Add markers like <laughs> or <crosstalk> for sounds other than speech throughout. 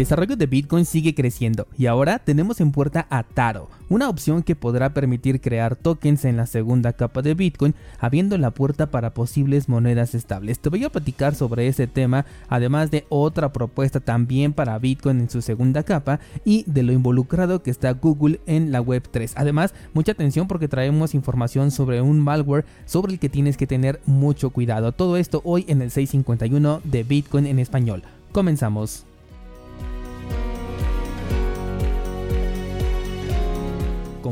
desarrollo de Bitcoin sigue creciendo y ahora tenemos en puerta a Taro, una opción que podrá permitir crear tokens en la segunda capa de Bitcoin, abriendo la puerta para posibles monedas estables. Te voy a platicar sobre ese tema, además de otra propuesta también para Bitcoin en su segunda capa y de lo involucrado que está Google en la Web 3. Además, mucha atención porque traemos información sobre un malware sobre el que tienes que tener mucho cuidado. Todo esto hoy en el 651 de Bitcoin en español. Comenzamos.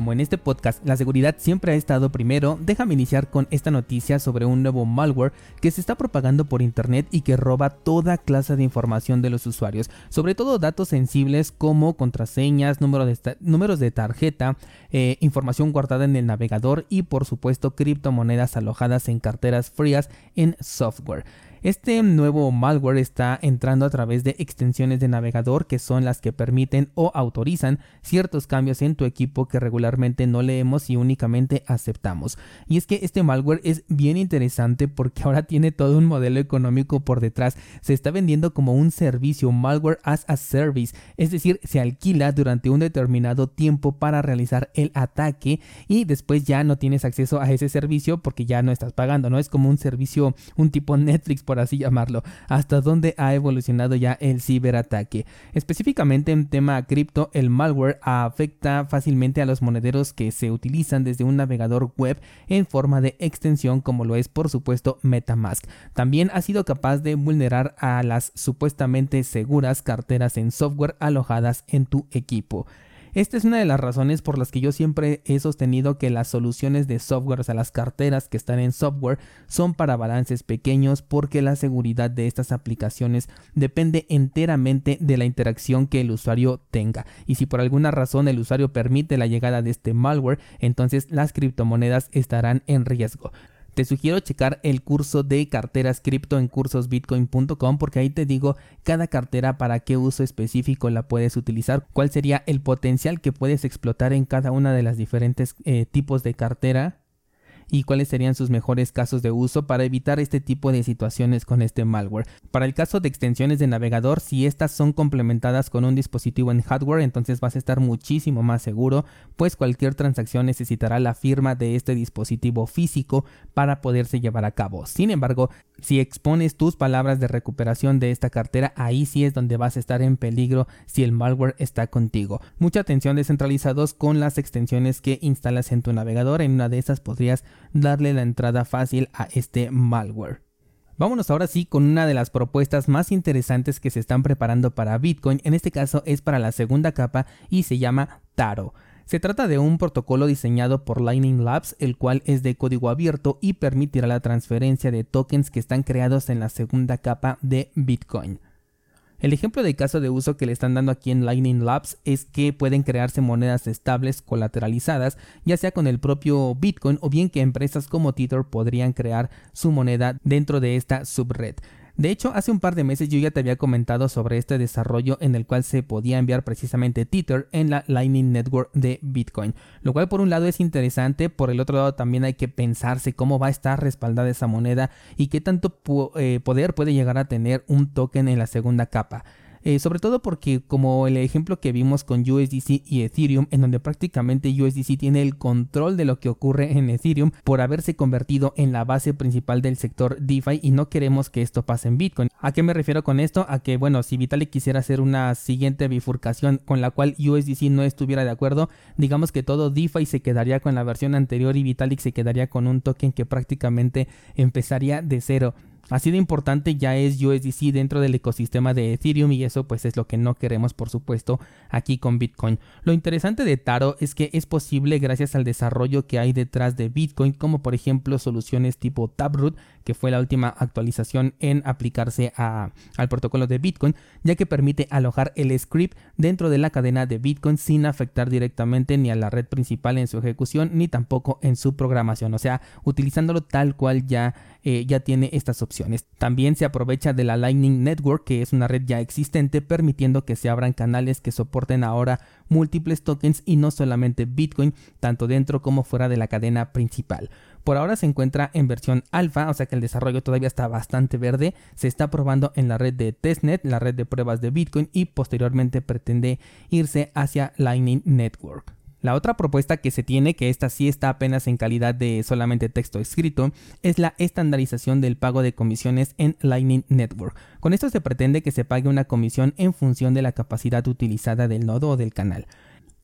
Como en este podcast la seguridad siempre ha estado primero, déjame iniciar con esta noticia sobre un nuevo malware que se está propagando por internet y que roba toda clase de información de los usuarios, sobre todo datos sensibles como contraseñas, números de tarjeta, eh, información guardada en el navegador y por supuesto criptomonedas alojadas en carteras frías en software. Este nuevo malware está entrando a través de extensiones de navegador que son las que permiten o autorizan ciertos cambios en tu equipo que regularmente no leemos y únicamente aceptamos. Y es que este malware es bien interesante porque <laughs> ahora tiene todo un modelo económico por detrás. Se está vendiendo como un servicio malware as a service, es decir, se alquila durante un determinado tiempo para realizar el ataque y después ya no tienes acceso a ese servicio porque ya no estás pagando, ¿no? Es como un servicio, un tipo Netflix por así llamarlo, hasta dónde ha evolucionado ya el ciberataque. Específicamente en tema cripto, el malware afecta fácilmente a los monederos que se utilizan desde un navegador web en forma de extensión como lo es por supuesto Metamask. También ha sido capaz de vulnerar a las supuestamente seguras carteras en software alojadas en tu equipo. Esta es una de las razones por las que yo siempre he sostenido que las soluciones de software, o sea, las carteras que están en software, son para balances pequeños porque la seguridad de estas aplicaciones depende enteramente de la interacción que el usuario tenga. Y si por alguna razón el usuario permite la llegada de este malware, entonces las criptomonedas estarán en riesgo. Te sugiero checar el curso de carteras cripto en cursosbitcoin.com porque ahí te digo cada cartera para qué uso específico la puedes utilizar, cuál sería el potencial que puedes explotar en cada una de las diferentes eh, tipos de cartera y cuáles serían sus mejores casos de uso para evitar este tipo de situaciones con este malware. Para el caso de extensiones de navegador, si estas son complementadas con un dispositivo en hardware, entonces vas a estar muchísimo más seguro, pues cualquier transacción necesitará la firma de este dispositivo físico para poderse llevar a cabo. Sin embargo, si expones tus palabras de recuperación de esta cartera, ahí sí es donde vas a estar en peligro si el malware está contigo. Mucha atención descentralizados con las extensiones que instalas en tu navegador. En una de esas podrías darle la entrada fácil a este malware. Vámonos ahora sí con una de las propuestas más interesantes que se están preparando para Bitcoin, en este caso es para la segunda capa y se llama Taro. Se trata de un protocolo diseñado por Lightning Labs, el cual es de código abierto y permitirá la transferencia de tokens que están creados en la segunda capa de Bitcoin. El ejemplo de caso de uso que le están dando aquí en Lightning Labs es que pueden crearse monedas estables colateralizadas, ya sea con el propio Bitcoin o bien que empresas como Tether podrían crear su moneda dentro de esta subred. De hecho, hace un par de meses yo ya te había comentado sobre este desarrollo en el cual se podía enviar precisamente Tether en la Lightning Network de Bitcoin, lo cual por un lado es interesante, por el otro lado también hay que pensarse cómo va a estar respaldada esa moneda y qué tanto eh, poder puede llegar a tener un token en la segunda capa. Eh, sobre todo porque como el ejemplo que vimos con USDC y Ethereum, en donde prácticamente USDC tiene el control de lo que ocurre en Ethereum por haberse convertido en la base principal del sector DeFi y no queremos que esto pase en Bitcoin. ¿A qué me refiero con esto? A que, bueno, si Vitalik quisiera hacer una siguiente bifurcación con la cual USDC no estuviera de acuerdo, digamos que todo DeFi se quedaría con la versión anterior y Vitalik se quedaría con un token que prácticamente empezaría de cero. Así de importante ya es USDC dentro del ecosistema de Ethereum y eso pues es lo que no queremos por supuesto aquí con Bitcoin. Lo interesante de Taro es que es posible gracias al desarrollo que hay detrás de Bitcoin como por ejemplo soluciones tipo Taproot que fue la última actualización en aplicarse al protocolo de Bitcoin ya que permite alojar el script dentro de la cadena de Bitcoin sin afectar directamente ni a la red principal en su ejecución ni tampoco en su programación o sea utilizándolo tal cual ya, eh, ya tiene estas opciones también se aprovecha de la Lightning Network, que es una red ya existente, permitiendo que se abran canales que soporten ahora múltiples tokens y no solamente Bitcoin, tanto dentro como fuera de la cadena principal. Por ahora se encuentra en versión alfa, o sea que el desarrollo todavía está bastante verde. Se está probando en la red de testnet, la red de pruebas de Bitcoin y posteriormente pretende irse hacia Lightning Network. La otra propuesta que se tiene, que esta sí está apenas en calidad de solamente texto escrito, es la estandarización del pago de comisiones en Lightning Network. Con esto se pretende que se pague una comisión en función de la capacidad utilizada del nodo o del canal.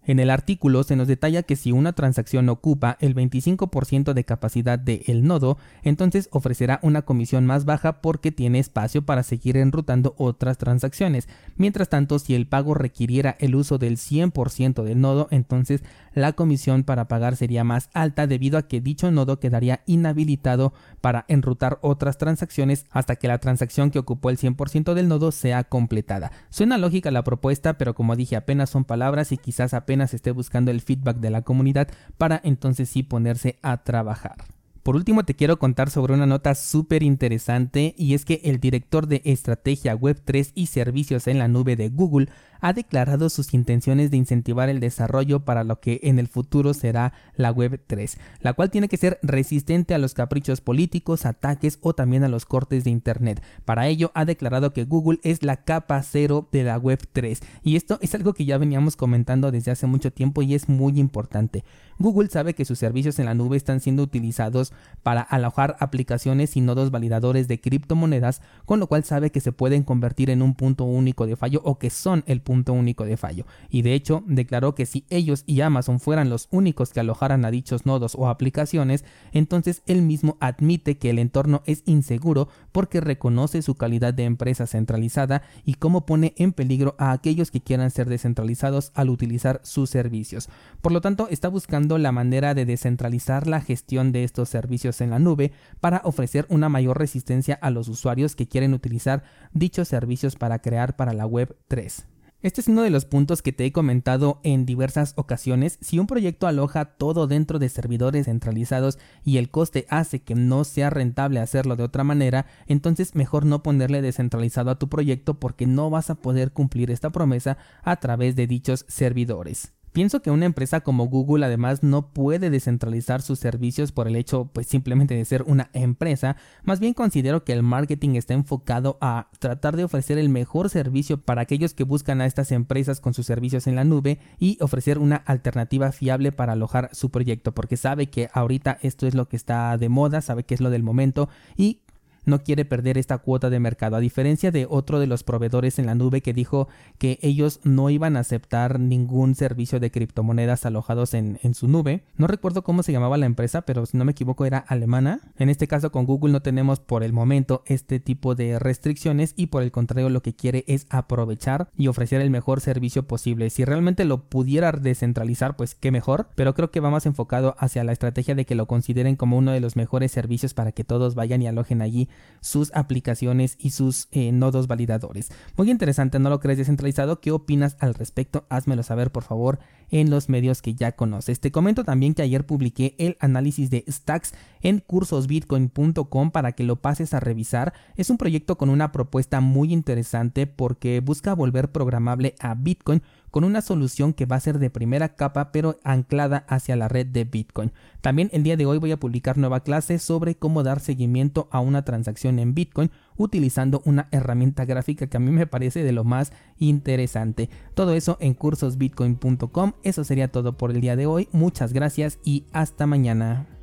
En el artículo se nos detalla que si una transacción ocupa el 25% de capacidad del nodo, entonces ofrecerá una comisión más baja porque tiene espacio para seguir enrutando otras transacciones. Mientras tanto, si el pago requiriera el uso del 100% del nodo, entonces la comisión para pagar sería más alta debido a que dicho nodo quedaría inhabilitado para enrutar otras transacciones hasta que la transacción que ocupó el 100% del nodo sea completada. Suena lógica la propuesta, pero como dije apenas son palabras y quizás apenas esté buscando el feedback de la comunidad para entonces sí ponerse a trabajar. Por último, te quiero contar sobre una nota súper interesante y es que el director de estrategia Web3 y servicios en la nube de Google ha declarado sus intenciones de incentivar el desarrollo para lo que en el futuro será la Web 3, la cual tiene que ser resistente a los caprichos políticos, ataques o también a los cortes de Internet. Para ello ha declarado que Google es la capa cero de la Web 3 y esto es algo que ya veníamos comentando desde hace mucho tiempo y es muy importante. Google sabe que sus servicios en la nube están siendo utilizados para alojar aplicaciones y nodos validadores de criptomonedas, con lo cual sabe que se pueden convertir en un punto único de fallo o que son el punto único de fallo, y de hecho declaró que si ellos y Amazon fueran los únicos que alojaran a dichos nodos o aplicaciones, entonces él mismo admite que el entorno es inseguro porque reconoce su calidad de empresa centralizada y cómo pone en peligro a aquellos que quieran ser descentralizados al utilizar sus servicios. Por lo tanto, está buscando la manera de descentralizar la gestión de estos servicios en la nube para ofrecer una mayor resistencia a los usuarios que quieren utilizar dichos servicios para crear para la web 3. Este es uno de los puntos que te he comentado en diversas ocasiones. Si un proyecto aloja todo dentro de servidores centralizados y el coste hace que no sea rentable hacerlo de otra manera, entonces mejor no ponerle descentralizado a tu proyecto porque no vas a poder cumplir esta promesa a través de dichos servidores. Pienso que una empresa como Google además no puede descentralizar sus servicios por el hecho pues simplemente de ser una empresa, más bien considero que el marketing está enfocado a tratar de ofrecer el mejor servicio para aquellos que buscan a estas empresas con sus servicios en la nube y ofrecer una alternativa fiable para alojar su proyecto porque sabe que ahorita esto es lo que está de moda, sabe que es lo del momento y no quiere perder esta cuota de mercado, a diferencia de otro de los proveedores en la nube que dijo que ellos no iban a aceptar ningún servicio de criptomonedas alojados en, en su nube. No recuerdo cómo se llamaba la empresa, pero si no me equivoco era alemana. En este caso con Google no tenemos por el momento este tipo de restricciones y por el contrario lo que quiere es aprovechar y ofrecer el mejor servicio posible. Si realmente lo pudiera descentralizar, pues qué mejor, pero creo que va más enfocado hacia la estrategia de que lo consideren como uno de los mejores servicios para que todos vayan y alojen allí sus aplicaciones y sus eh, nodos validadores. Muy interesante, ¿no lo crees descentralizado? ¿Qué opinas al respecto? Házmelo saber por favor en los medios que ya conoces. Te comento también que ayer publiqué el análisis de Stacks en cursosbitcoin.com para que lo pases a revisar. Es un proyecto con una propuesta muy interesante porque busca volver programable a Bitcoin con una solución que va a ser de primera capa pero anclada hacia la red de Bitcoin. También el día de hoy voy a publicar nueva clase sobre cómo dar seguimiento a una transacción en Bitcoin utilizando una herramienta gráfica que a mí me parece de lo más interesante. Todo eso en cursosbitcoin.com. Eso sería todo por el día de hoy. Muchas gracias y hasta mañana.